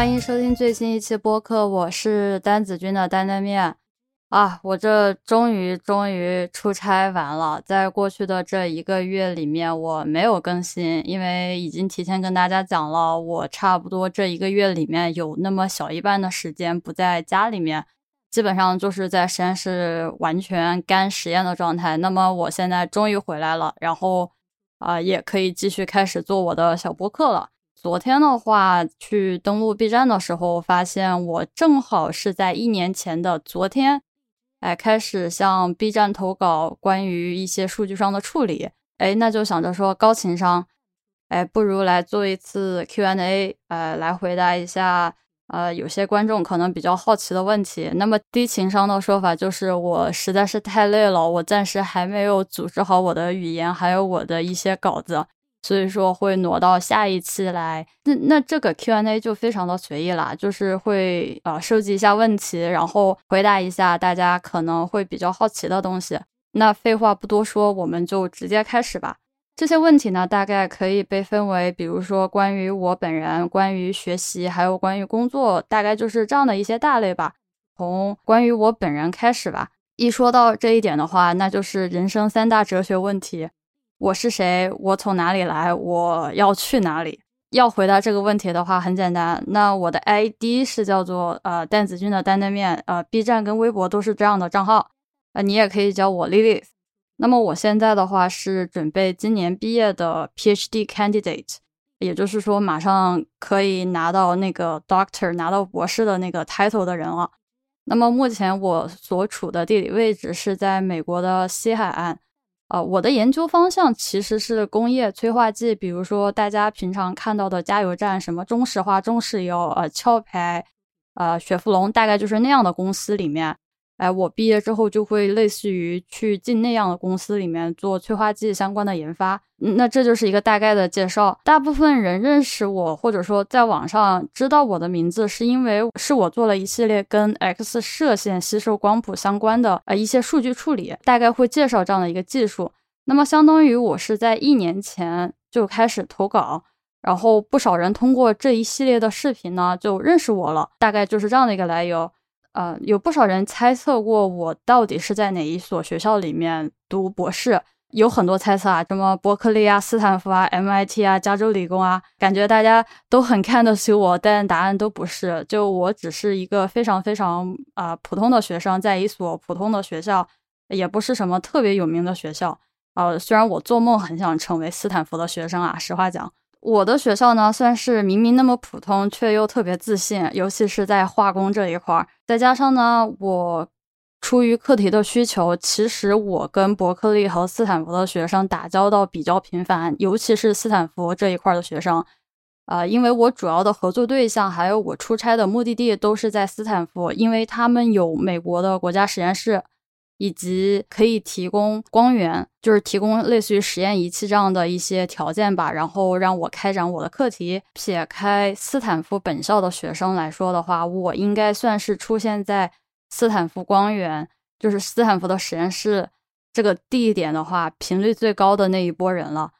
欢迎收听最新一期播客，我是丹子君的担担面啊！我这终于终于出差完了，在过去的这一个月里面，我没有更新，因为已经提前跟大家讲了，我差不多这一个月里面有那么小一半的时间不在家里面，基本上就是在实验室完全干实验的状态。那么我现在终于回来了，然后啊，也可以继续开始做我的小播客了。昨天的话，去登录 B 站的时候，发现我正好是在一年前的昨天，哎，开始向 B 站投稿关于一些数据上的处理，哎，那就想着说高情商，哎，不如来做一次 Q&A，呃，来回答一下，呃，有些观众可能比较好奇的问题。那么低情商的说法就是我实在是太累了，我暂时还没有组织好我的语言，还有我的一些稿子。所以说会挪到下一期来，那那这个 Q&A 就非常的随意啦，就是会啊收集一下问题，然后回答一下大家可能会比较好奇的东西。那废话不多说，我们就直接开始吧。这些问题呢，大概可以被分为，比如说关于我本人、关于学习，还有关于工作，大概就是这样的一些大类吧。从关于我本人开始吧。一说到这一点的话，那就是人生三大哲学问题。我是谁？我从哪里来？我要去哪里？要回答这个问题的话，很简单。那我的 ID 是叫做呃蛋子君的担担面，呃，B 站跟微博都是这样的账号。呃，你也可以叫我 Lily。那么我现在的话是准备今年毕业的 PhD candidate，也就是说马上可以拿到那个 Doctor 拿到博士的那个 title 的人了。那么目前我所处的地理位置是在美国的西海岸。呃，我的研究方向其实是工业催化剂，比如说大家平常看到的加油站，什么中石化、中石油、呃壳牌、呃雪佛龙，大概就是那样的公司里面。哎，我毕业之后就会类似于去进那样的公司里面做催化剂相关的研发。那这就是一个大概的介绍。大部分人认识我，或者说在网上知道我的名字，是因为是我做了一系列跟 X 射线吸收光谱相关的呃一些数据处理，大概会介绍这样的一个技术。那么相当于我是在一年前就开始投稿，然后不少人通过这一系列的视频呢就认识我了，大概就是这样的一个来由。呃，有不少人猜测过我到底是在哪一所学校里面读博士，有很多猜测啊，什么伯克利啊、斯坦福啊、MIT 啊、加州理工啊，感觉大家都很看得起我，但答案都不是，就我只是一个非常非常啊普通的学生，在一所普通的学校，也不是什么特别有名的学校。呃，虽然我做梦很想成为斯坦福的学生啊，实话讲。我的学校呢，算是明明那么普通，却又特别自信，尤其是在化工这一块儿。再加上呢，我出于课题的需求，其实我跟伯克利和斯坦福的学生打交道比较频繁，尤其是斯坦福这一块的学生。啊，因为我主要的合作对象还有我出差的目的地都是在斯坦福，因为他们有美国的国家实验室。以及可以提供光源，就是提供类似于实验仪器这样的一些条件吧，然后让我开展我的课题。撇开斯坦福本校的学生来说的话，我应该算是出现在斯坦福光源，就是斯坦福的实验室这个地点的话，频率最高的那一波人了。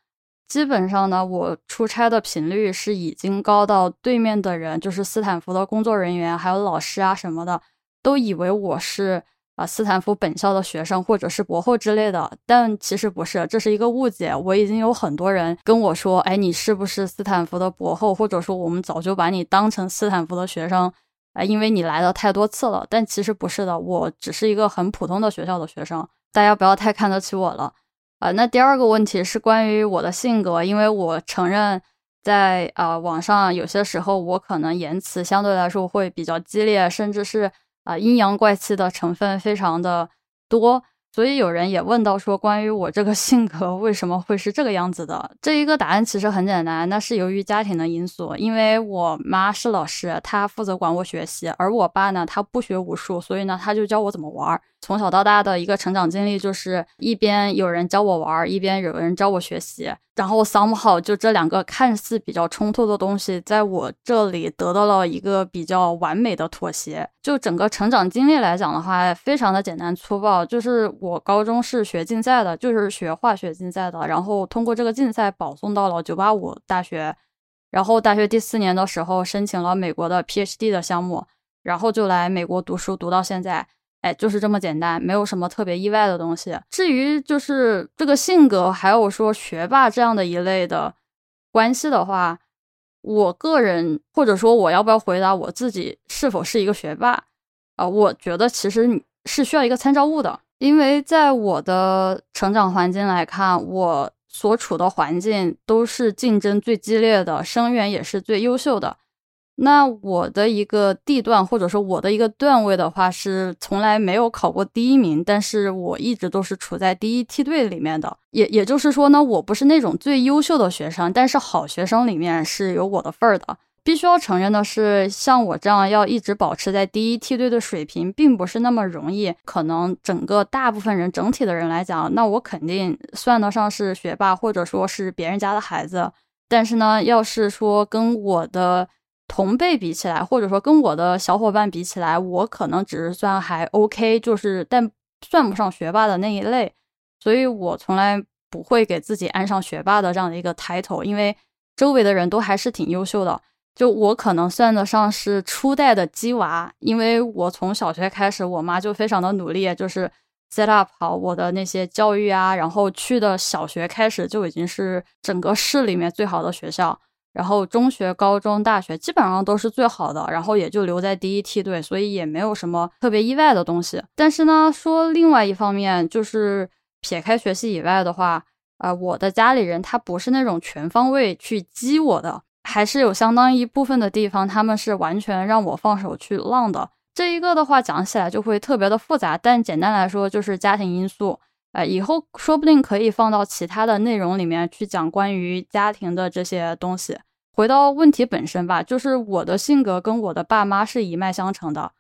基本上呢，我出差的频率是已经高到对面的人，就是斯坦福的工作人员还有老师啊什么的，都以为我是。啊，斯坦福本校的学生或者是博后之类的，但其实不是，这是一个误解。我已经有很多人跟我说，哎，你是不是斯坦福的博后？或者说我们早就把你当成斯坦福的学生，哎，因为你来的太多次了。但其实不是的，我只是一个很普通的学校的学生，大家不要太看得起我了。啊，那第二个问题是关于我的性格，因为我承认在啊网上有些时候我可能言辞相对来说会比较激烈，甚至是。啊，阴阳怪气的成分非常的多，所以有人也问到说，关于我这个性格为什么会是这个样子的？这一个答案其实很简单，那是由于家庭的因素，因为我妈是老师，她负责管我学习，而我爸呢，他不学武术，所以呢，他就教我怎么玩。从小到大的一个成长经历，就是一边有人教我玩，一边有人教我学习。然后 somehow 就这两个看似比较冲突的东西，在我这里得到了一个比较完美的妥协。就整个成长经历来讲的话，非常的简单粗暴。就是我高中是学竞赛的，就是学化学竞赛的，然后通过这个竞赛保送到了九八五大学。然后大学第四年的时候申请了美国的 PhD 的项目，然后就来美国读书，读到现在。哎，就是这么简单，没有什么特别意外的东西。至于就是这个性格，还有说学霸这样的一类的关系的话，我个人或者说我要不要回答我自己是否是一个学霸啊？我觉得其实是需要一个参照物的，因为在我的成长环境来看，我所处的环境都是竞争最激烈的，生源也是最优秀的。那我的一个地段，或者说我的一个段位的话，是从来没有考过第一名，但是我一直都是处在第一梯队里面的。也也就是说呢，我不是那种最优秀的学生，但是好学生里面是有我的份儿的。必须要承认的是，像我这样要一直保持在第一梯队的水平，并不是那么容易。可能整个大部分人整体的人来讲，那我肯定算得上是学霸，或者说是别人家的孩子。但是呢，要是说跟我的同辈比起来，或者说跟我的小伙伴比起来，我可能只是算还 OK，就是但算不上学霸的那一类，所以我从来不会给自己安上学霸的这样的一个 title，因为周围的人都还是挺优秀的。就我可能算得上是初代的鸡娃，因为我从小学开始，我妈就非常的努力，就是 set up 好我的那些教育啊，然后去的小学开始就已经是整个市里面最好的学校。然后中学、高中、大学基本上都是最好的，然后也就留在第一梯队，所以也没有什么特别意外的东西。但是呢，说另外一方面，就是撇开学习以外的话，呃，我的家里人他不是那种全方位去激我的，还是有相当一部分的地方他们是完全让我放手去浪的。这一个的话讲起来就会特别的复杂，但简单来说就是家庭因素。哎，以后说不定可以放到其他的内容里面去讲关于家庭的这些东西。回到问题本身吧，就是我的性格跟我的爸妈是一脉相承的。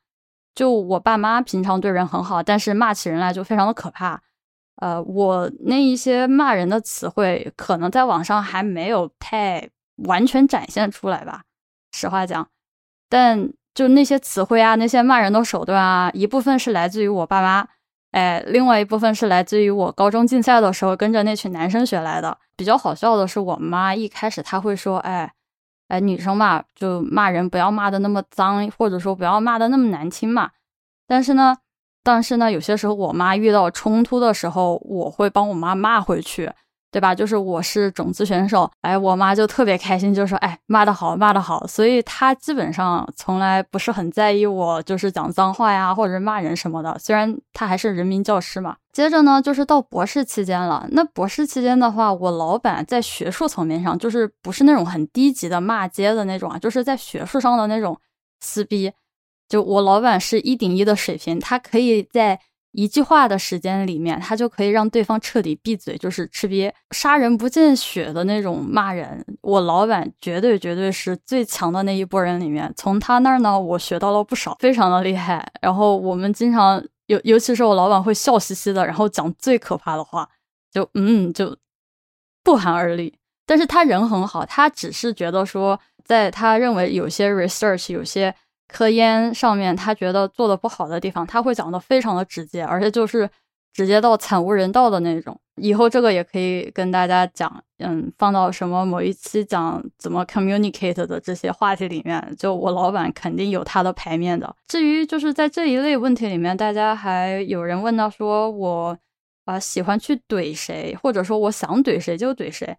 就我爸妈平常对人很好，但是骂起人来就非常的可怕。呃，我那一些骂人的词汇，可能在网上还没有太完全展现出来吧。实话讲，但就那些词汇啊，那些骂人的手段啊，一部分是来自于我爸妈。哎，另外一部分是来自于我高中竞赛的时候跟着那群男生学来的。比较好笑的是，我妈一开始她会说：“哎，哎，女生嘛，就骂人不要骂的那么脏，或者说不要骂的那么难听嘛。”但是呢，但是呢，有些时候我妈遇到冲突的时候，我会帮我妈骂回去。对吧？就是我是种子选手，哎，我妈就特别开心，就说，哎，骂得好，骂得好。所以她基本上从来不是很在意我，就是讲脏话呀，或者骂人什么的。虽然她还是人民教师嘛。接着呢，就是到博士期间了。那博士期间的话，我老板在学术层面上，就是不是那种很低级的骂街的那种啊，就是在学术上的那种撕逼。就我老板是一顶一的水平，他可以在。一句话的时间里面，他就可以让对方彻底闭嘴，就是吃瘪、杀人不见血的那种骂人。我老板绝对绝对是最强的那一波人里面，从他那儿呢，我学到了不少，非常的厉害。然后我们经常尤尤其是我老板会笑嘻嘻的，然后讲最可怕的话，就嗯就不寒而栗。但是他人很好，他只是觉得说，在他认为有些 research 有些。科研上面，他觉得做的不好的地方，他会讲的非常的直接，而且就是直接到惨无人道的那种。以后这个也可以跟大家讲，嗯，放到什么某一期讲怎么 communicate 的这些话题里面，就我老板肯定有他的牌面的。至于就是在这一类问题里面，大家还有人问到说我啊喜欢去怼谁，或者说我想怼谁就怼谁。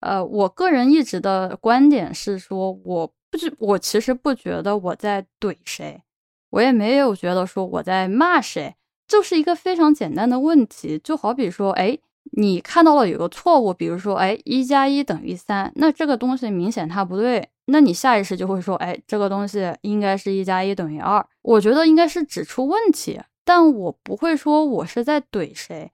呃，我个人一直的观点是说我。不是我其实不觉得我在怼谁，我也没有觉得说我在骂谁，就是一个非常简单的问题。就好比说，哎，你看到了有个错误，比如说，哎，一加一等于三，那这个东西明显它不对，那你下意识就会说，哎，这个东西应该是一加一等于二。我觉得应该是指出问题，但我不会说我是在怼谁，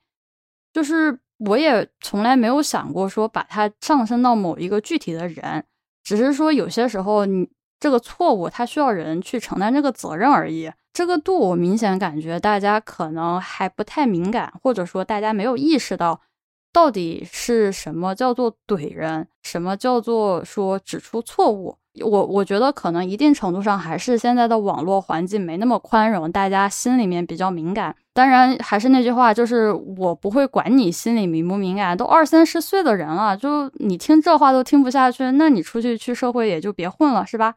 就是我也从来没有想过说把它上升到某一个具体的人。只是说有些时候，你这个错误它需要人去承担这个责任而已。这个度，我明显感觉大家可能还不太敏感，或者说大家没有意识到到底是什么叫做怼人，什么叫做说指出错误。我我觉得可能一定程度上还是现在的网络环境没那么宽容，大家心里面比较敏感。当然还是那句话，就是我不会管你心里敏不敏感，都二三十岁的人了，就你听这话都听不下去，那你出去去社会也就别混了，是吧？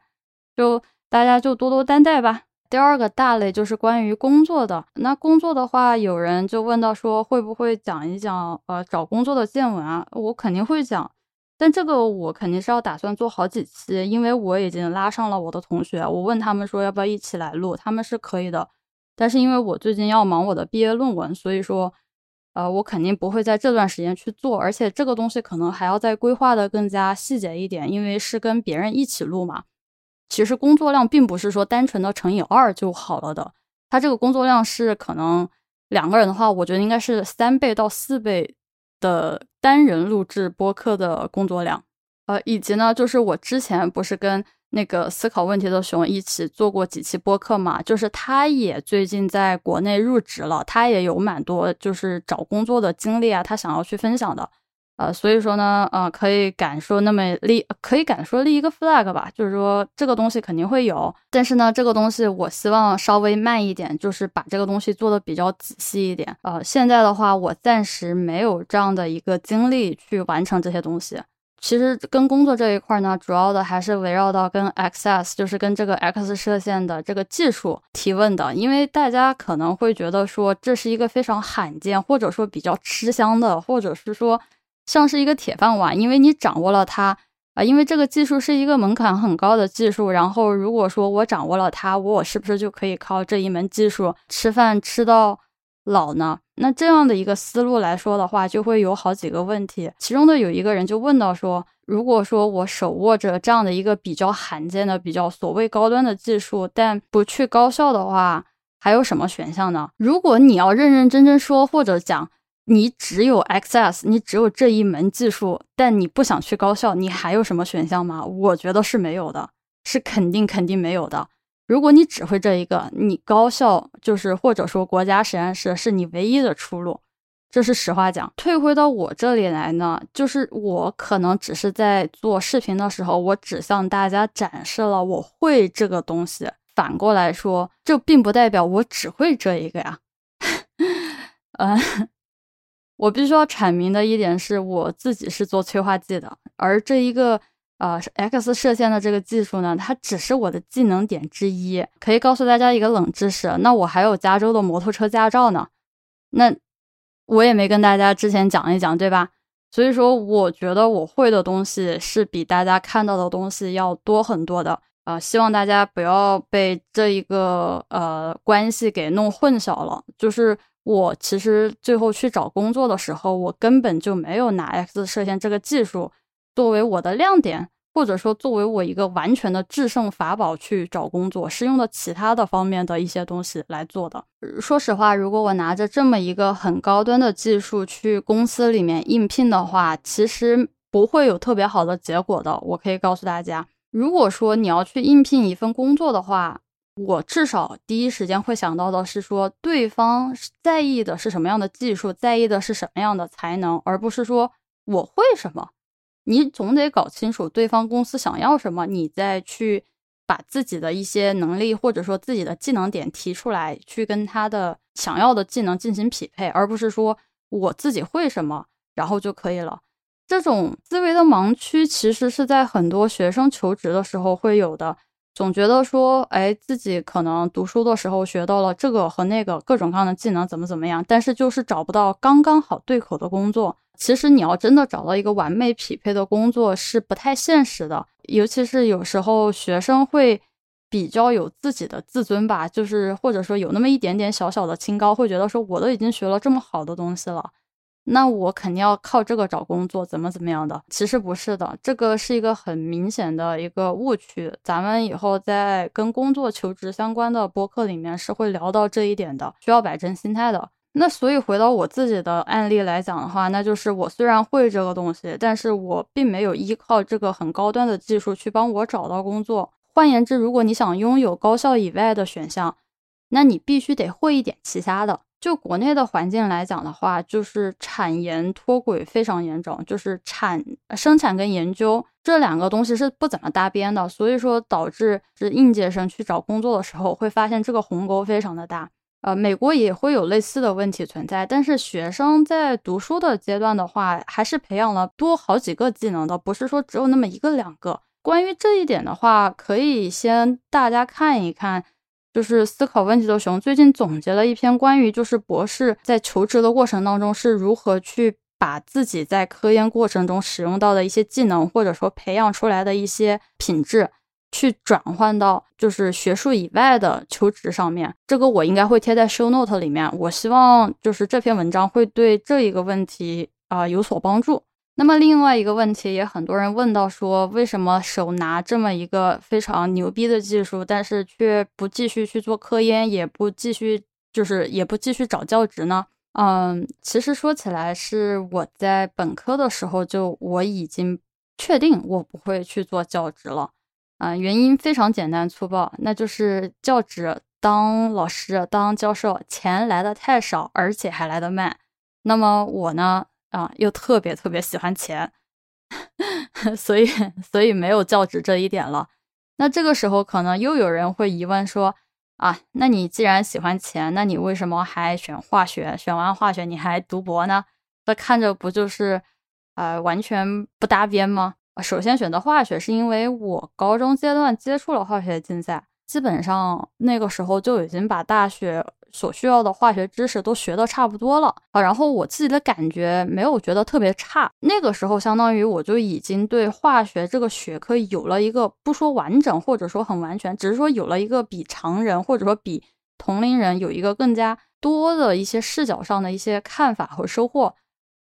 就大家就多多担待吧。第二个大类就是关于工作的，那工作的话，有人就问到说会不会讲一讲呃找工作的见闻啊？我肯定会讲。但这个我肯定是要打算做好几期，因为我已经拉上了我的同学，我问他们说要不要一起来录，他们是可以的。但是因为我最近要忙我的毕业论文，所以说，呃，我肯定不会在这段时间去做，而且这个东西可能还要再规划的更加细节一点，因为是跟别人一起录嘛。其实工作量并不是说单纯的乘以二就好了的，它这个工作量是可能两个人的话，我觉得应该是三倍到四倍。的单人录制播客的工作量，呃，以及呢，就是我之前不是跟那个思考问题的熊一起做过几期播客嘛，就是他也最近在国内入职了，他也有蛮多就是找工作的经历啊，他想要去分享的。呃，所以说呢，呃，可以敢说那么立，可以敢说立一个 flag 吧，就是说这个东西肯定会有，但是呢，这个东西我希望稍微慢一点，就是把这个东西做的比较仔细一点。呃，现在的话，我暂时没有这样的一个精力去完成这些东西。其实跟工作这一块呢，主要的还是围绕到跟 XS，就是跟这个 X 射线的这个技术提问的，因为大家可能会觉得说这是一个非常罕见，或者说比较吃香的，或者是说。像是一个铁饭碗，因为你掌握了它啊，因为这个技术是一个门槛很高的技术。然后如果说我掌握了它，我是不是就可以靠这一门技术吃饭吃到老呢？那这样的一个思路来说的话，就会有好几个问题。其中的有一个人就问到说，如果说我手握着这样的一个比较罕见的、比较所谓高端的技术，但不去高校的话，还有什么选项呢？如果你要认认真真说或者讲。你只有 XS，你只有这一门技术，但你不想去高校，你还有什么选项吗？我觉得是没有的，是肯定肯定没有的。如果你只会这一个，你高校就是或者说国家实验室是你唯一的出路，这是实话讲。退回到我这里来呢，就是我可能只是在做视频的时候，我只向大家展示了我会这个东西。反过来说，这并不代表我只会这一个呀，嗯。我必须要阐明的一点是，我自己是做催化剂的，而这一个呃 X 射线的这个技术呢，它只是我的技能点之一。可以告诉大家一个冷知识，那我还有加州的摩托车驾照呢，那我也没跟大家之前讲一讲，对吧？所以说，我觉得我会的东西是比大家看到的东西要多很多的。呃，希望大家不要被这一个呃关系给弄混淆了，就是。我其实最后去找工作的时候，我根本就没有拿 X 射线这个技术作为我的亮点，或者说作为我一个完全的制胜法宝去找工作，是用的其他的方面的一些东西来做的。说实话，如果我拿着这么一个很高端的技术去公司里面应聘的话，其实不会有特别好的结果的。我可以告诉大家，如果说你要去应聘一份工作的话，我至少第一时间会想到的是说，对方在意的是什么样的技术，在意的是什么样的才能，而不是说我会什么。你总得搞清楚对方公司想要什么，你再去把自己的一些能力或者说自己的技能点提出来，去跟他的想要的技能进行匹配，而不是说我自己会什么然后就可以了。这种思维的盲区其实是在很多学生求职的时候会有的。总觉得说，哎，自己可能读书的时候学到了这个和那个各种各样的技能，怎么怎么样，但是就是找不到刚刚好对口的工作。其实你要真的找到一个完美匹配的工作是不太现实的，尤其是有时候学生会比较有自己的自尊吧，就是或者说有那么一点点小小的清高，会觉得说我都已经学了这么好的东西了。那我肯定要靠这个找工作，怎么怎么样的？其实不是的，这个是一个很明显的一个误区。咱们以后在跟工作求职相关的播客里面是会聊到这一点的，需要摆正心态的。那所以回到我自己的案例来讲的话，那就是我虽然会这个东西，但是我并没有依靠这个很高端的技术去帮我找到工作。换言之，如果你想拥有高校以外的选项，那你必须得会一点其他的。就国内的环境来讲的话，就是产研脱轨非常严重，就是产生产跟研究这两个东西是不怎么搭边的，所以说导致是应届生去找工作的时候会发现这个鸿沟非常的大。呃，美国也会有类似的问题存在，但是学生在读书的阶段的话，还是培养了多好几个技能的，不是说只有那么一个两个。关于这一点的话，可以先大家看一看。就是思考问题的熊最近总结了一篇关于就是博士在求职的过程当中是如何去把自己在科研过程中使用到的一些技能或者说培养出来的一些品质去转换到就是学术以外的求职上面。这个我应该会贴在 show note 里面。我希望就是这篇文章会对这一个问题啊有所帮助。那么另外一个问题也很多人问到说，为什么手拿这么一个非常牛逼的技术，但是却不继续去做科研，也不继续就是也不继续找教职呢？嗯，其实说起来是我在本科的时候就我已经确定我不会去做教职了。嗯，原因非常简单粗暴，那就是教职当老师当教授钱来的太少，而且还来得慢。那么我呢？啊，又特别特别喜欢钱，所以所以没有教职这一点了。那这个时候可能又有人会疑问说：啊，那你既然喜欢钱，那你为什么还选化学？选完化学你还读博呢？那看着不就是呃完全不搭边吗？首先选择化学是因为我高中阶段接触了化学竞赛，基本上那个时候就已经把大学。所需要的化学知识都学的差不多了啊，然后我自己的感觉没有觉得特别差。那个时候，相当于我就已经对化学这个学科有了一个不说完整，或者说很完全，只是说有了一个比常人或者说比同龄人有一个更加多的一些视角上的一些看法和收获。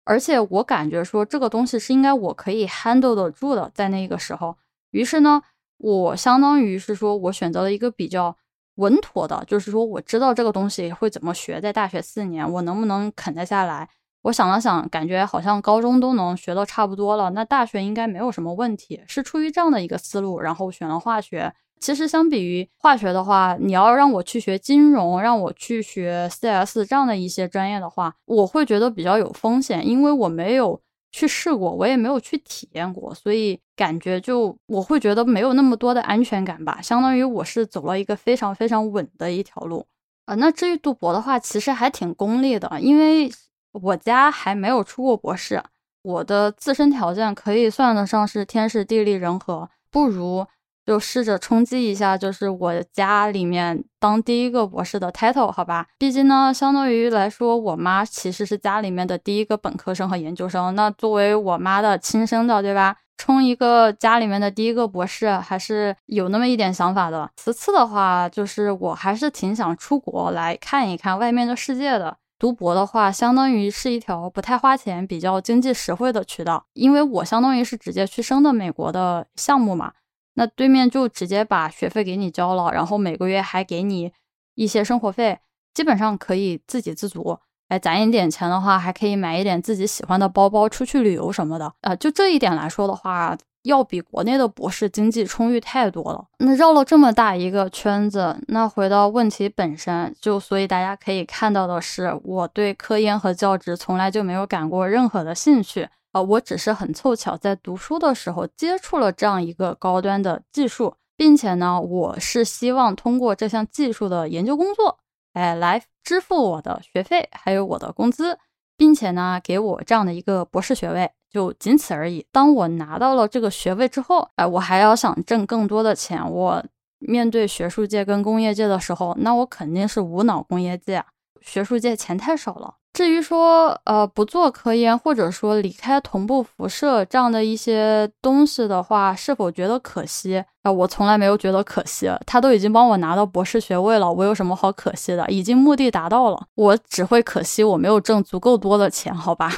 而且我感觉说这个东西是应该我可以 handle 得住的，在那个时候。于是呢，我相当于是说我选择了一个比较。稳妥的，就是说我知道这个东西会怎么学，在大学四年我能不能啃得下来？我想了想，感觉好像高中都能学到差不多了，那大学应该没有什么问题，是出于这样的一个思路，然后选了化学。其实相比于化学的话，你要让我去学金融，让我去学 CS 这样的一些专业的话，我会觉得比较有风险，因为我没有。去试过，我也没有去体验过，所以感觉就我会觉得没有那么多的安全感吧。相当于我是走了一个非常非常稳的一条路啊。那至于读博的话，其实还挺功利的，因为我家还没有出过博士，我的自身条件可以算得上是天时地利人和，不如。就试着冲击一下，就是我家里面当第一个博士的 title，好吧？毕竟呢，相当于来说，我妈其实是家里面的第一个本科生和研究生。那作为我妈的亲生的，对吧？冲一个家里面的第一个博士，还是有那么一点想法的。其次的话，就是我还是挺想出国来看一看外面的世界的。读博的话，相当于是一条不太花钱、比较经济实惠的渠道，因为我相当于是直接去升的美国的项目嘛。那对面就直接把学费给你交了，然后每个月还给你一些生活费，基本上可以自给自足。哎，攒一点钱的话，还可以买一点自己喜欢的包包，出去旅游什么的。啊，就这一点来说的话，要比国内的博士经济充裕太多了。那绕了这么大一个圈子，那回到问题本身，就所以大家可以看到的是，我对科研和教职从来就没有感过任何的兴趣。啊，我只是很凑巧在读书的时候接触了这样一个高端的技术，并且呢，我是希望通过这项技术的研究工作，哎，来支付我的学费，还有我的工资，并且呢，给我这样的一个博士学位，就仅此而已。当我拿到了这个学位之后，哎，我还要想挣更多的钱。我面对学术界跟工业界的时候，那我肯定是无脑工业界，学术界钱太少了。至于说，呃，不做科研，或者说离开同步辐射这样的一些东西的话，是否觉得可惜？啊，我从来没有觉得可惜。他都已经帮我拿到博士学位了，我有什么好可惜的？已经目的达到了，我只会可惜我没有挣足够多的钱，好吧？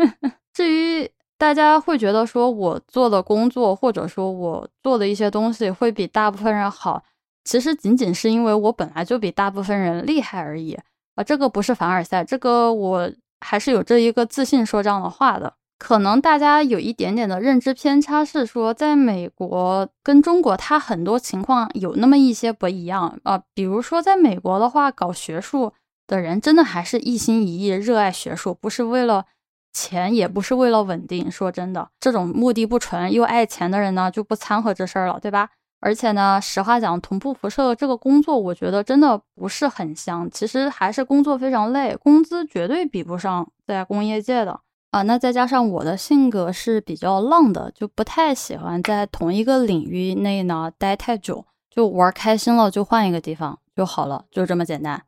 至于大家会觉得说我做的工作，或者说我做的一些东西会比大部分人好，其实仅仅是因为我本来就比大部分人厉害而已。啊，这个不是凡尔赛，这个我还是有这一个自信说这样的话的。可能大家有一点点的认知偏差，是说在美国跟中国，它很多情况有那么一些不一样啊。比如说在美国的话，搞学术的人，真的还是一心一意热爱学术，不是为了钱，也不是为了稳定。说真的，这种目的不纯又爱钱的人呢，就不掺和这事儿了，对吧？而且呢，实话讲，同步辐射这个工作，我觉得真的不是很香。其实还是工作非常累，工资绝对比不上在工业界的啊。那再加上我的性格是比较浪的，就不太喜欢在同一个领域内呢待太久，就玩开心了就换一个地方就好了，就这么简单。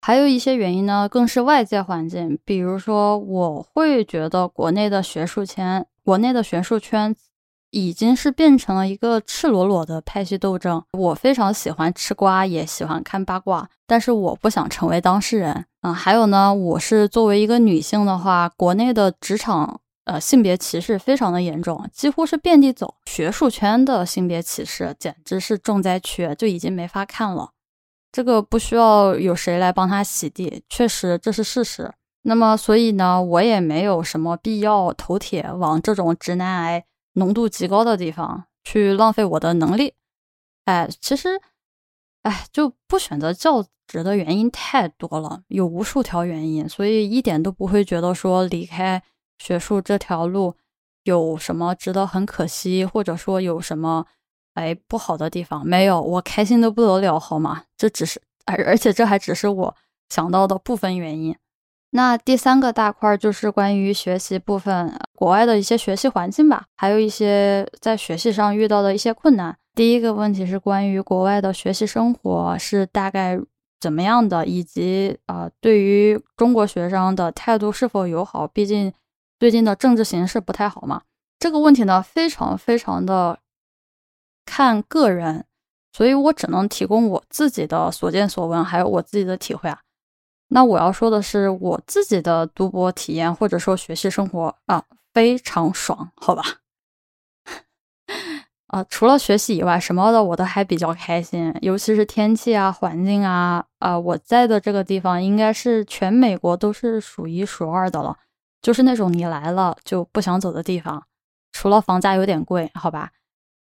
还有一些原因呢，更是外界环境，比如说我会觉得国内的学术圈，国内的学术圈。已经是变成了一个赤裸裸的派系斗争。我非常喜欢吃瓜，也喜欢看八卦，但是我不想成为当事人。嗯，还有呢，我是作为一个女性的话，国内的职场呃性别歧视非常的严重，几乎是遍地走。学术圈的性别歧视简直是重灾区，就已经没法看了。这个不需要有谁来帮他洗地，确实这是事实。那么，所以呢，我也没有什么必要头铁往这种直男癌。浓度极高的地方去浪费我的能力，哎，其实，哎，就不选择教职的原因太多了，有无数条原因，所以一点都不会觉得说离开学术这条路有什么值得很可惜，或者说有什么哎不好的地方，没有，我开心的不得了，好吗？这只是，而而且这还只是我想到的部分原因。那第三个大块就是关于学习部分，国外的一些学习环境吧，还有一些在学习上遇到的一些困难。第一个问题是关于国外的学习生活是大概怎么样的，以及啊，对于中国学生的态度是否友好？毕竟最近的政治形势不太好嘛。这个问题呢，非常非常的看个人，所以我只能提供我自己的所见所闻，还有我自己的体会啊。那我要说的是我自己的读博体验，或者说学习生活啊，非常爽，好吧？啊，除了学习以外，什么的我都还比较开心，尤其是天气啊、环境啊，啊，我在的这个地方应该是全美国都是数一数二的了，就是那种你来了就不想走的地方，除了房价有点贵，好吧？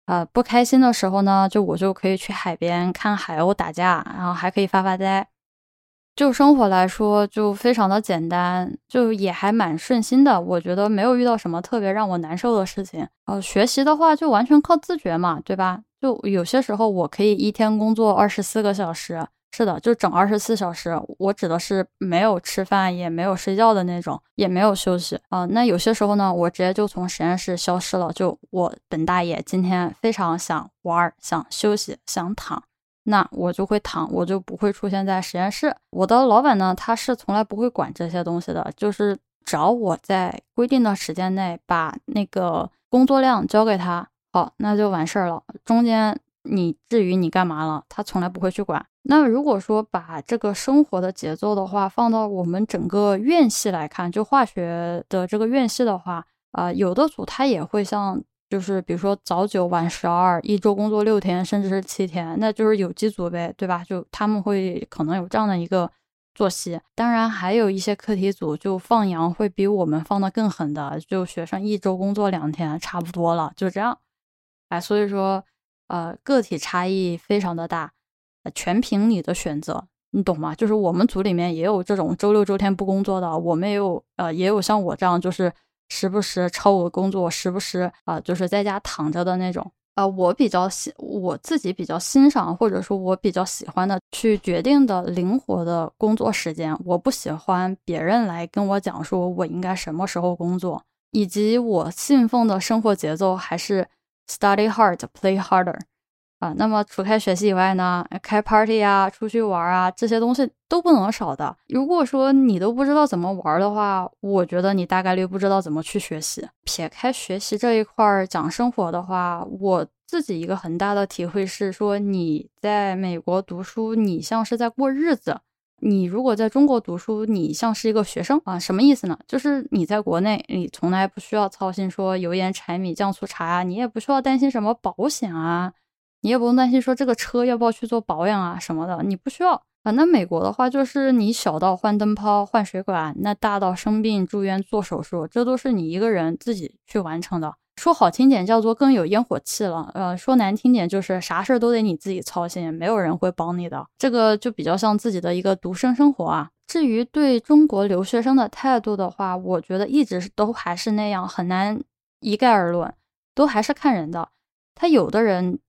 啊，不开心的时候呢，就我就可以去海边看海鸥打架，然后还可以发发呆。就生活来说，就非常的简单，就也还蛮顺心的。我觉得没有遇到什么特别让我难受的事情。呃，学习的话就完全靠自觉嘛，对吧？就有些时候我可以一天工作二十四个小时，是的，就整二十四小时。我指的是没有吃饭，也没有睡觉的那种，也没有休息啊。那有些时候呢，我直接就从实验室消失了。就我本大爷今天非常想玩，想休息，想躺。那我就会躺，我就不会出现在实验室。我的老板呢，他是从来不会管这些东西的，就是只要我在规定的时间内把那个工作量交给他，好，那就完事儿了。中间你至于你干嘛了，他从来不会去管。那如果说把这个生活的节奏的话放到我们整个院系来看，就化学的这个院系的话，啊，有的组他也会像。就是比如说早九晚十二，一周工作六天，甚至是七天，那就是有机组呗，对吧？就他们会可能有这样的一个作息。当然，还有一些课题组就放羊会比我们放的更狠的，就学生一周工作两天差不多了，就这样。哎，所以说，呃，个体差异非常的大，全凭你的选择，你懂吗？就是我们组里面也有这种周六周天不工作的，我们也有，呃，也有像我这样就是。时不时超额工作，时不时啊，就是在家躺着的那种啊。我比较喜，我自己比较欣赏，或者说我比较喜欢的，去决定的灵活的工作时间。我不喜欢别人来跟我讲说我应该什么时候工作，以及我信奉的生活节奏还是 study hard, play harder。啊，那么除开学习以外呢，开 party 啊，出去玩啊，这些东西都不能少的。如果说你都不知道怎么玩的话，我觉得你大概率不知道怎么去学习。撇开学习这一块儿讲生活的话，我自己一个很大的体会是说，你在美国读书，你像是在过日子；你如果在中国读书，你像是一个学生啊。什么意思呢？就是你在国内，你从来不需要操心说油盐柴米酱醋茶啊，你也不需要担心什么保险啊。你也不用担心说这个车要不要去做保养啊什么的，你不需要啊。那美国的话，就是你小到换灯泡、换水管，那大到生病住院做手术，这都是你一个人自己去完成的。说好听点叫做更有烟火气了，呃，说难听点就是啥事儿都得你自己操心，没有人会帮你的。这个就比较像自己的一个独生生活啊。至于对中国留学生的态度的话，我觉得一直都还是那样，很难一概而论，都还是看人的。他有的人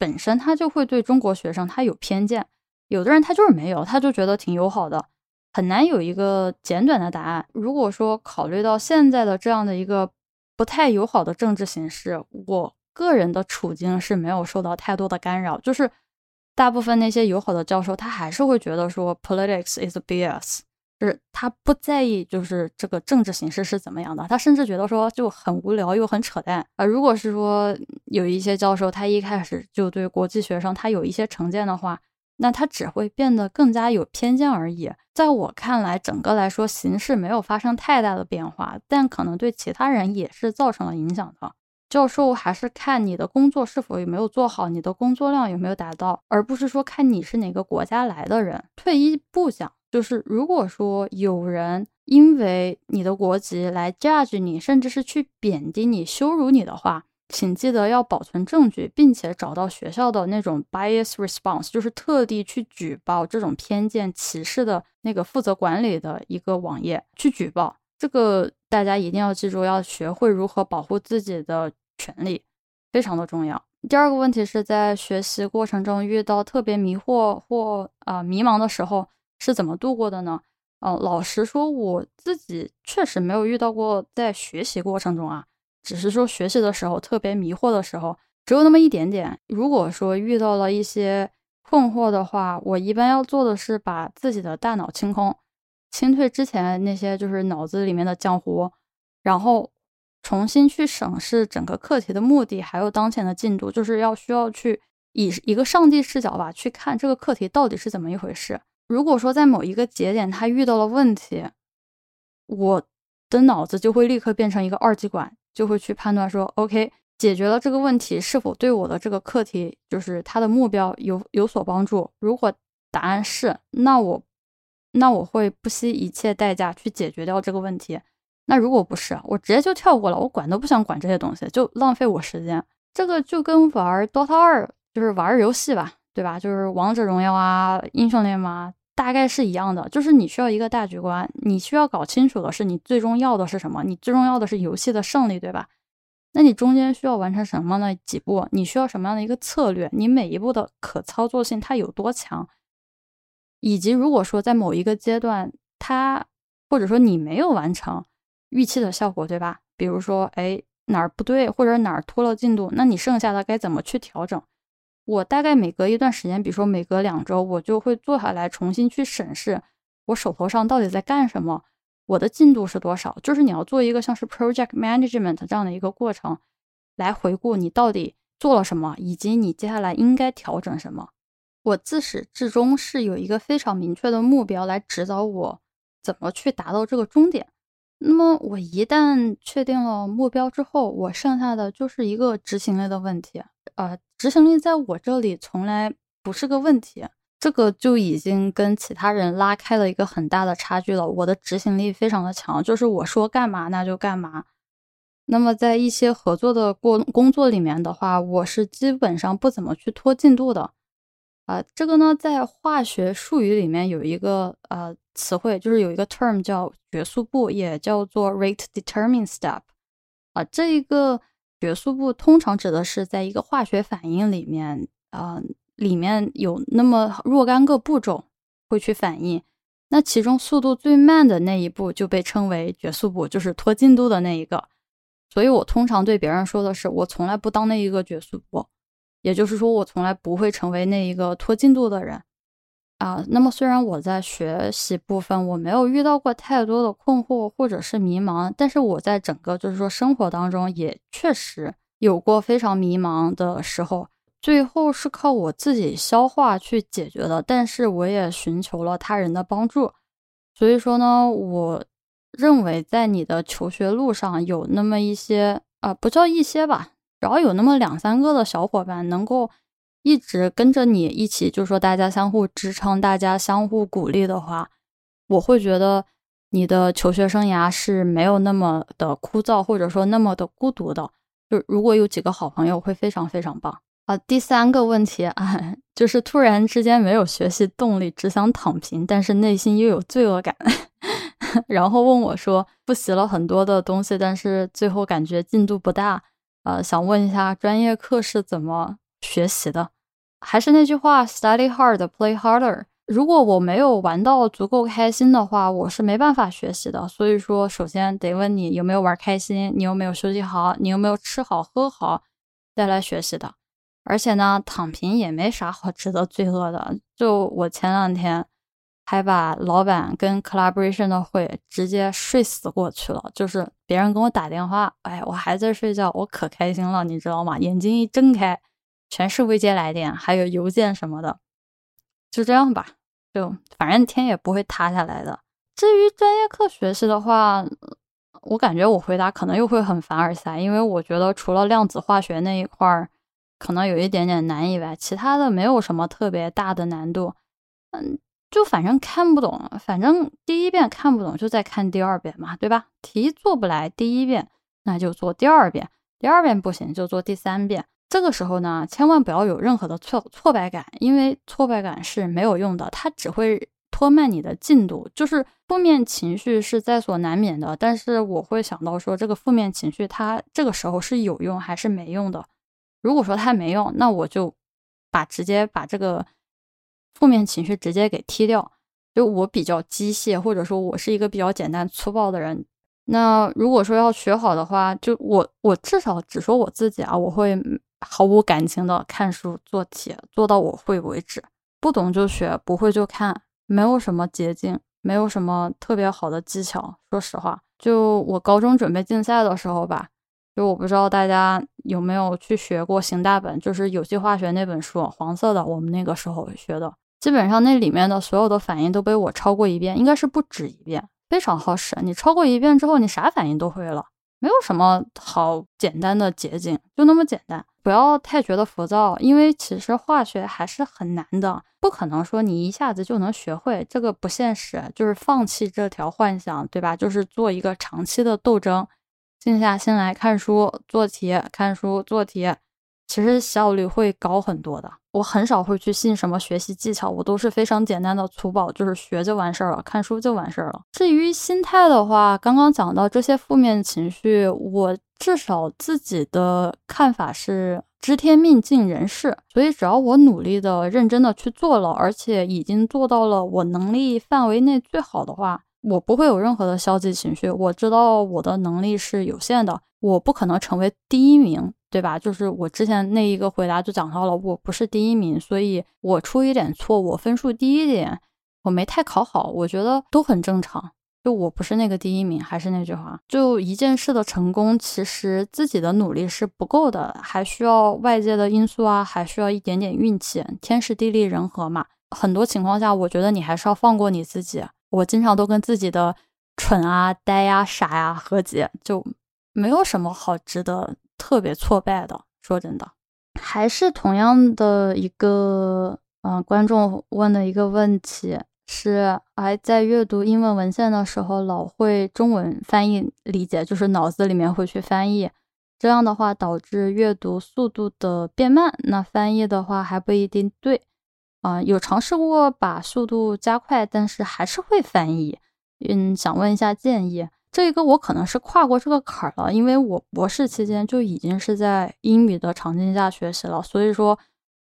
本身他就会对中国学生他有偏见，有的人他就是没有，他就觉得挺友好的，很难有一个简短的答案。如果说考虑到现在的这样的一个不太友好的政治形势，我个人的处境是没有受到太多的干扰，就是。大部分那些友好的教授，他还是会觉得说，politics is BS，就是他不在意，就是这个政治形势是怎么样的。他甚至觉得说就很无聊又很扯淡啊。如果是说有一些教授，他一开始就对国际学生他有一些成见的话，那他只会变得更加有偏见而已。在我看来，整个来说形势没有发生太大的变化，但可能对其他人也是造成了影响的。教授还是看你的工作是否有没有做好，你的工作量有没有达到，而不是说看你是哪个国家来的人。退一步讲，就是如果说有人因为你的国籍来 judge 你，甚至是去贬低你、羞辱你的话，请记得要保存证据，并且找到学校的那种 bias response，就是特地去举报这种偏见、歧视的那个负责管理的一个网页去举报。这个大家一定要记住，要学会如何保护自己的。权利非常的重要。第二个问题是在学习过程中遇到特别迷惑或啊迷茫的时候是怎么度过的呢？呃，老实说，我自己确实没有遇到过在学习过程中啊，只是说学习的时候特别迷惑的时候只有那么一点点。如果说遇到了一些困惑的话，我一般要做的是把自己的大脑清空，清退之前那些就是脑子里面的浆糊，然后。重新去审视整个课题的目的，还有当前的进度，就是要需要去以一个上帝视角吧，去看这个课题到底是怎么一回事。如果说在某一个节点他遇到了问题，我的脑子就会立刻变成一个二极管，就会去判断说，OK，解决了这个问题是否对我的这个课题，就是它的目标有有所帮助。如果答案是，那我那我会不惜一切代价去解决掉这个问题。那如果不是，我直接就跳过了，我管都不想管这些东西，就浪费我时间。这个就跟玩 DOTA 二，就是玩游戏吧，对吧？就是王者荣耀啊、英雄联盟啊，大概是一样的。就是你需要一个大局观，你需要搞清楚的是你最终要的是什么，你最重要的是游戏的胜利，对吧？那你中间需要完成什么呢？几步？你需要什么样的一个策略？你每一步的可操作性它有多强？以及如果说在某一个阶段，它或者说你没有完成。预期的效果，对吧？比如说，哎，哪儿不对，或者哪儿拖了进度，那你剩下的该怎么去调整？我大概每隔一段时间，比如说每隔两周，我就会坐下来重新去审视我手头上到底在干什么，我的进度是多少。就是你要做一个像是 project management 这样的一个过程，来回顾你到底做了什么，以及你接下来应该调整什么。我自始至终是有一个非常明确的目标来指导我怎么去达到这个终点。那么我一旦确定了目标之后，我剩下的就是一个执行力的问题。呃，执行力在我这里从来不是个问题，这个就已经跟其他人拉开了一个很大的差距了。我的执行力非常的强，就是我说干嘛那就干嘛。那么在一些合作的过工作里面的话，我是基本上不怎么去拖进度的。啊，这个呢，在化学术语里面有一个呃词汇，就是有一个 term 叫决速步，也叫做 rate determining step。啊，这一个决速步通常指的是在一个化学反应里面，啊，里面有那么若干个步骤会去反应，那其中速度最慢的那一步就被称为决速步，就是拖进度的那一个。所以我通常对别人说的是，我从来不当那一个决速步。也就是说，我从来不会成为那一个拖进度的人啊。那么，虽然我在学习部分我没有遇到过太多的困惑或者是迷茫，但是我在整个就是说生活当中也确实有过非常迷茫的时候，最后是靠我自己消化去解决的。但是我也寻求了他人的帮助。所以说呢，我认为在你的求学路上有那么一些啊，不叫一些吧。只要有那么两三个的小伙伴能够一直跟着你一起，就是说大家相互支撑、大家相互鼓励的话，我会觉得你的求学生涯是没有那么的枯燥，或者说那么的孤独的。就如果有几个好朋友，会非常非常棒。啊，第三个问题啊，就是突然之间没有学习动力，只想躺平，但是内心又有罪恶感，然后问我说，复习了很多的东西，但是最后感觉进度不大，呃，想问一下专业课是怎么学习的？还是那句话，study hard, play harder。如果我没有玩到足够开心的话，我是没办法学习的。所以说，首先得问你有没有玩开心，你有没有休息好，你有没有吃好喝好，再来学习的。而且呢，躺平也没啥好值得罪恶的。就我前两天还把老板跟 collaboration 的会直接睡死过去了。就是别人跟我打电话，哎，我还在睡觉，我可开心了，你知道吗？眼睛一睁开，全是未接来电，还有邮件什么的。就这样吧，就反正天也不会塌下来的。至于专业课学习的话，我感觉我回答可能又会很凡尔赛，因为我觉得除了量子化学那一块儿。可能有一点点难以外，其他的没有什么特别大的难度。嗯，就反正看不懂，反正第一遍看不懂就再看第二遍嘛，对吧？题做不来第一遍，那就做第二遍，第二遍不行就做第三遍。这个时候呢，千万不要有任何的挫挫败感，因为挫败感是没有用的，它只会拖慢你的进度。就是负面情绪是在所难免的，但是我会想到说，这个负面情绪它这个时候是有用还是没用的？如果说它没用，那我就把直接把这个负面情绪直接给踢掉。就我比较机械，或者说我是一个比较简单粗暴的人。那如果说要学好的话，就我我至少只说我自己啊，我会毫无感情的看书做题，做到我会为止。不懂就学，不会就看，没有什么捷径，没有什么特别好的技巧。说实话，就我高中准备竞赛的时候吧。就我不知道大家有没有去学过行大本，就是有机化学那本书，黄色的。我们那个时候学的，基本上那里面的所有的反应都被我抄过一遍，应该是不止一遍，非常好使。你抄过一遍之后，你啥反应都会了，没有什么好简单的捷径，就那么简单。不要太觉得浮躁，因为其实化学还是很难的，不可能说你一下子就能学会，这个不现实。就是放弃这条幻想，对吧？就是做一个长期的斗争。静下心来看书做题，看书做题，其实效率会高很多的。我很少会去信什么学习技巧，我都是非常简单的粗暴，就是学就完事儿了，看书就完事儿了。至于心态的话，刚刚讲到这些负面情绪，我至少自己的看法是知天命尽人事，所以只要我努力的、认真的去做了，而且已经做到了我能力范围内最好的话。我不会有任何的消极情绪，我知道我的能力是有限的，我不可能成为第一名，对吧？就是我之前那一个回答就讲到了，我不是第一名，所以我出一点错，我分数低一点，我没太考好，我觉得都很正常。就我不是那个第一名，还是那句话，就一件事的成功，其实自己的努力是不够的，还需要外界的因素啊，还需要一点点运气，天时地利人和嘛。很多情况下，我觉得你还是要放过你自己。我经常都跟自己的蠢啊、呆呀、傻呀和解，就没有什么好值得特别挫败的。说真的，还是同样的一个，嗯，观众问的一个问题是：哎，在阅读英文文献的时候，老会中文翻译理解，就是脑子里面会去翻译，这样的话导致阅读速度的变慢，那翻译的话还不一定对。啊，有尝试过把速度加快，但是还是会翻译。嗯，想问一下建议。这一个我可能是跨过这个坎儿了，因为我博士期间就已经是在英语的场景下学习了，所以说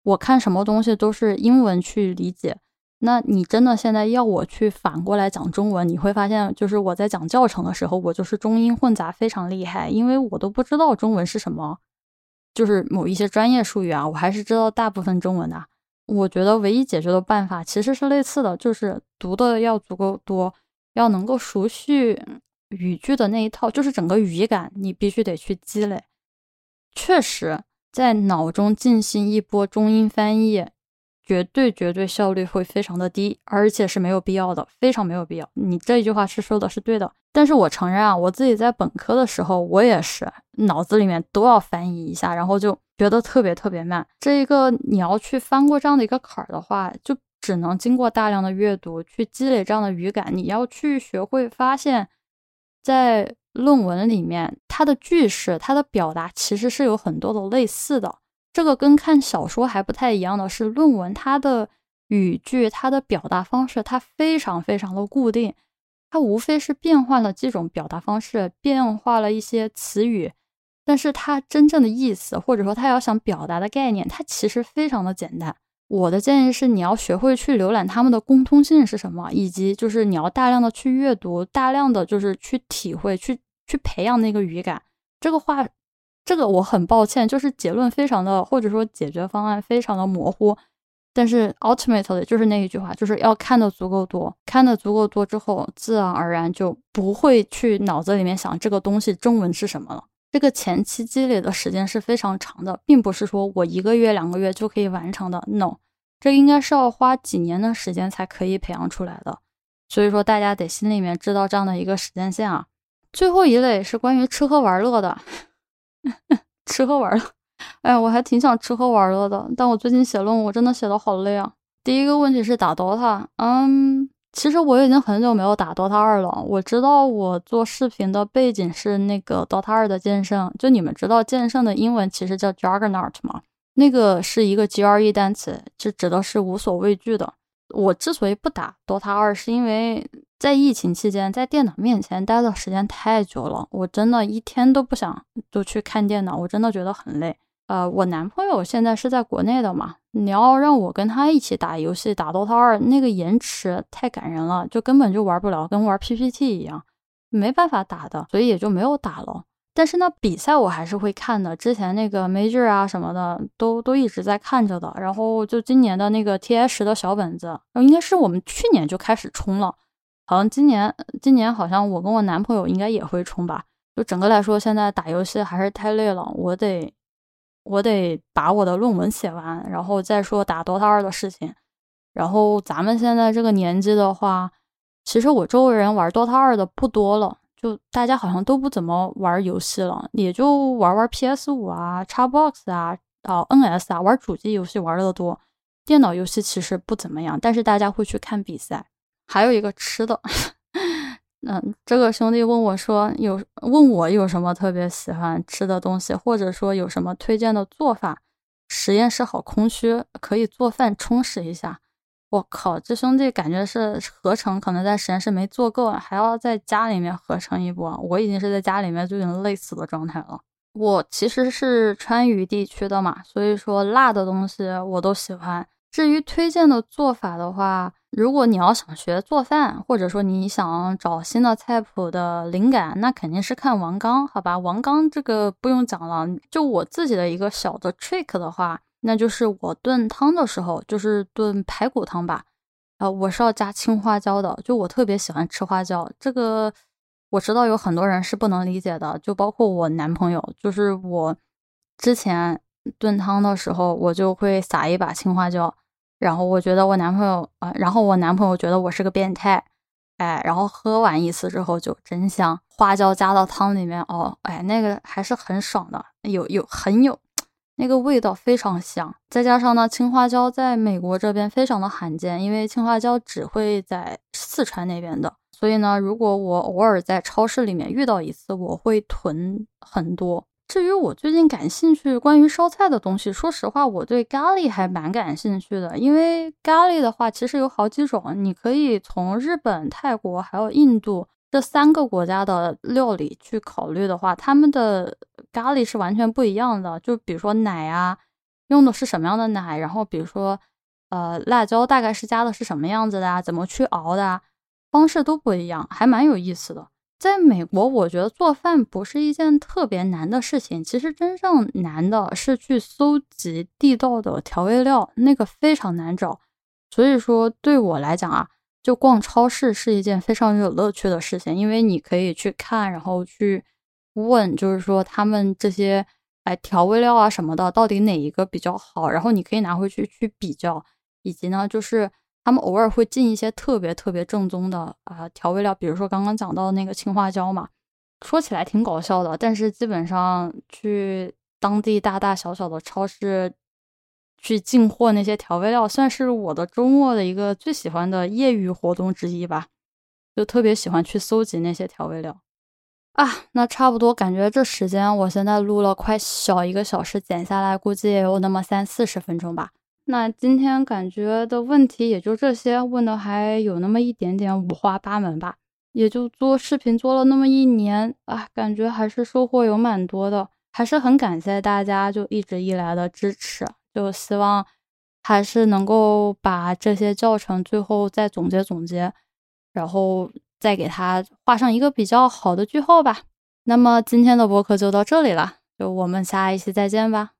我看什么东西都是英文去理解。那你真的现在要我去反过来讲中文，你会发现，就是我在讲教程的时候，我就是中英混杂非常厉害，因为我都不知道中文是什么，就是某一些专业术语啊，我还是知道大部分中文的。我觉得唯一解决的办法其实是类似的，就是读的要足够多，要能够熟悉语句的那一套，就是整个语感你必须得去积累。确实，在脑中进行一波中英翻译。绝对绝对效率会非常的低，而且是没有必要的，非常没有必要。你这一句话是说的是对的，但是我承认啊，我自己在本科的时候，我也是脑子里面都要翻译一下，然后就觉得特别特别慢。这一个你要去翻过这样的一个坎儿的话，就只能经过大量的阅读去积累这样的语感。你要去学会发现，在论文里面，它的句式、它的表达其实是有很多的类似的。这个跟看小说还不太一样的是，论文它的语句、它的表达方式，它非常非常的固定，它无非是变换了几种表达方式，变化了一些词语，但是它真正的意思，或者说它要想表达的概念，它其实非常的简单。我的建议是，你要学会去浏览他们的共通性是什么，以及就是你要大量的去阅读，大量的就是去体会，去去培养那个语感。这个话，这个我很抱歉，就是结论非常的，或者说解决方案非常的模糊。但是 ultimately 就是那一句话，就是要看的足够多，看的足够多之后，自然而然就不会去脑子里面想这个东西中文是什么了。这个前期积累的时间是非常长的，并不是说我一个月、两个月就可以完成的。No，这应该是要花几年的时间才可以培养出来的。所以说，大家得心里面知道这样的一个时间线啊。最后一类是关于吃喝玩乐的，吃喝玩乐。哎，我还挺想吃喝玩乐的，但我最近写论文，我真的写的好累啊。第一个问题是打 DOTA，嗯。其实我已经很久没有打 DOTA 二了。我知道我做视频的背景是那个 DOTA 二的剑圣。就你们知道剑圣的英文其实叫 Juggernaut 吗？那个是一个 GRE 单词，就指的是无所畏惧的。我之所以不打 DOTA 二，是因为在疫情期间在电脑面前待的时间太久了，我真的一天都不想就去看电脑，我真的觉得很累。呃，我男朋友现在是在国内的嘛？你要让我跟他一起打游戏，打 DOTA 二，那个延迟太感人了，就根本就玩不了，跟玩 PPT 一样，没办法打的，所以也就没有打了。但是呢，比赛我还是会看的，之前那个 Major 啊什么的，都都一直在看着的。然后就今年的那个 TI 十的小本子，应该是我们去年就开始冲了，好像今年今年好像我跟我男朋友应该也会冲吧。就整个来说，现在打游戏还是太累了，我得。我得把我的论文写完，然后再说打 DOTA 二的事情。然后咱们现在这个年纪的话，其实我周围人玩 DOTA 二的不多了，就大家好像都不怎么玩游戏了，也就玩玩 PS 五啊、Xbox 啊、啊 NS 啊，玩主机游戏玩的多。电脑游戏其实不怎么样，但是大家会去看比赛。还有一个吃的。嗯，这个兄弟问我说，有问我有什么特别喜欢吃的东西，或者说有什么推荐的做法。实验室好空虚，可以做饭充实一下。我靠，这兄弟感觉是合成，可能在实验室没做够，还要在家里面合成一波。我已经是在家里面就已经累死的状态了。我其实是川渝地区的嘛，所以说辣的东西我都喜欢。至于推荐的做法的话，如果你要想学做饭，或者说你想找新的菜谱的灵感，那肯定是看王刚，好吧？王刚这个不用讲了。就我自己的一个小的 trick 的话，那就是我炖汤的时候，就是炖排骨汤吧，呃，我是要加青花椒的。就我特别喜欢吃花椒，这个我知道有很多人是不能理解的，就包括我男朋友。就是我之前炖汤的时候，我就会撒一把青花椒。然后我觉得我男朋友啊，然后我男朋友觉得我是个变态，哎，然后喝完一次之后就真香，花椒加到汤里面哦，哎，那个还是很爽的，有有很有那个味道非常香，再加上呢，青花椒在美国这边非常的罕见，因为青花椒只会在四川那边的，所以呢，如果我偶尔在超市里面遇到一次，我会囤很多。至于我最近感兴趣关于烧菜的东西，说实话，我对咖喱还蛮感兴趣的。因为咖喱的话，其实有好几种，你可以从日本、泰国还有印度这三个国家的料理去考虑的话，他们的咖喱是完全不一样的。就比如说奶啊，用的是什么样的奶，然后比如说，呃，辣椒大概是加的是什么样子的啊，怎么去熬的啊，方式都不一样，还蛮有意思的。在美国，我觉得做饭不是一件特别难的事情。其实真正难的是去搜集地道的调味料，那个非常难找。所以说，对我来讲啊，就逛超市是一件非常有乐趣的事情，因为你可以去看，然后去问，就是说他们这些哎调味料啊什么的，到底哪一个比较好，然后你可以拿回去去比较，以及呢，就是。他们偶尔会进一些特别特别正宗的啊调味料，比如说刚刚讲到那个青花椒嘛，说起来挺搞笑的，但是基本上去当地大大小小的超市去进货那些调味料，算是我的周末的一个最喜欢的业余活动之一吧，就特别喜欢去搜集那些调味料。啊，那差不多，感觉这时间我现在录了快小一个小时，剪下来估计也有那么三四十分钟吧。那今天感觉的问题也就这些，问的还有那么一点点五花八门吧。也就做视频做了那么一年啊，感觉还是收获有蛮多的，还是很感谢大家就一直以来的支持。就希望还是能够把这些教程最后再总结总结，然后。再给他画上一个比较好的句号吧。那么今天的播客就到这里了，就我们下一期再见吧。